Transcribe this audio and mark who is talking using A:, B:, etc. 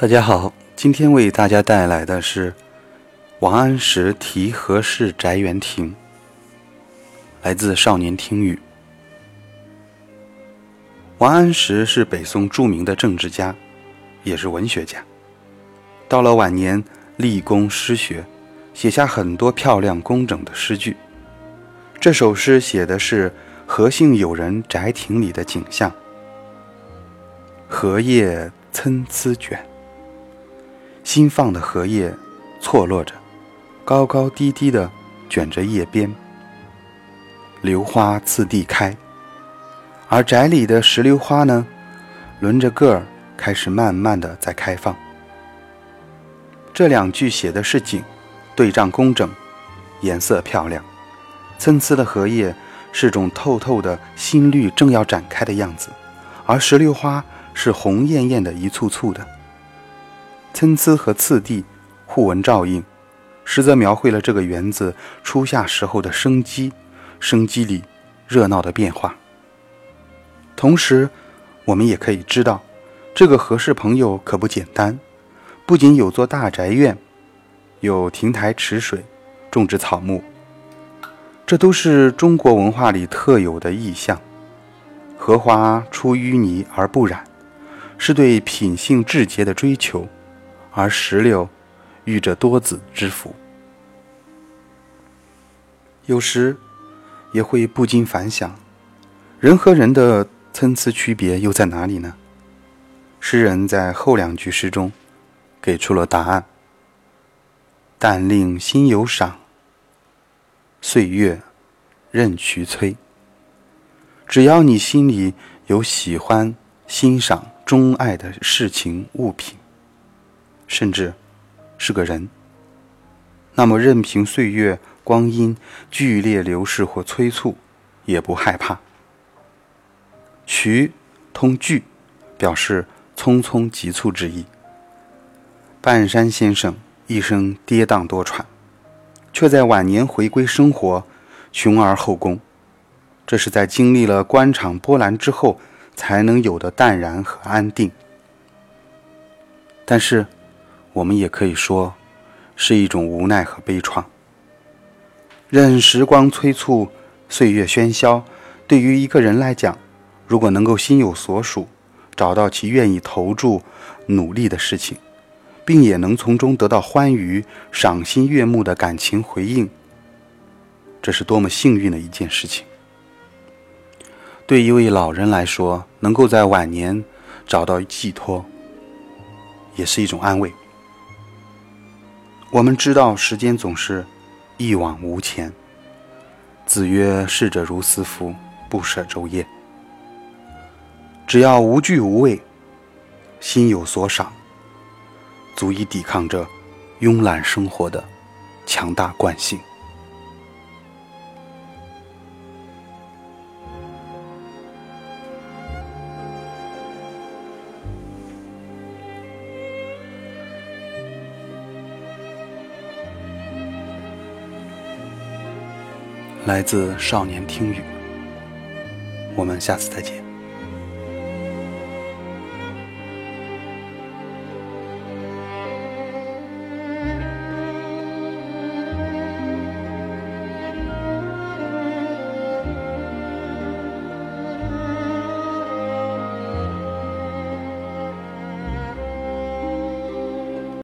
A: 大家好，今天为大家带来的是王安石题何氏宅园亭，来自《少年听雨》。王安石是北宋著名的政治家，也是文学家。到了晚年，立功诗学，写下很多漂亮工整的诗句。这首诗写的是何姓友人宅亭里的景象：荷叶参差卷。新放的荷叶错落着，高高低低的卷着叶边。榴花次第开，而宅里的石榴花呢，轮着个儿开始慢慢的在开放。这两句写的是景，对仗工整，颜色漂亮。参差的荷叶是种透透的新绿正要展开的样子，而石榴花是红艳艳的一簇簇的。参差和次第互文照应，实则描绘了这个园子初夏时候的生机，生机里热闹的变化。同时，我们也可以知道，这个何氏朋友可不简单，不仅有座大宅院，有亭台池水，种植草木，这都是中国文化里特有的意象。荷花出淤泥而不染，是对品性至洁的追求。而石榴，遇着多子之福，有时也会不禁反想：人和人的参差区别又在哪里呢？诗人在后两句诗中给出了答案：“但令心有赏，岁月任渠催。”只要你心里有喜欢、欣赏、钟爱的事情物品。甚至是个人，那么任凭岁月光阴剧烈流逝或催促，也不害怕。渠通句，表示匆匆急促之意。半山先生一生跌宕多舛，却在晚年回归生活，穷而后功。这是在经历了官场波澜之后才能有的淡然和安定。但是。我们也可以说，是一种无奈和悲怆。任时光催促，岁月喧嚣，对于一个人来讲，如果能够心有所属，找到其愿意投注、努力的事情，并也能从中得到欢愉、赏心悦目的感情回应，这是多么幸运的一件事情。对一位老人来说，能够在晚年找到寄托，也是一种安慰。我们知道时间总是一往无前。子曰：“逝者如斯夫，不舍昼夜。”只要无惧无畏，心有所赏，足以抵抗这慵懒生活的强大惯性。来自少年听雨，我们下次再见。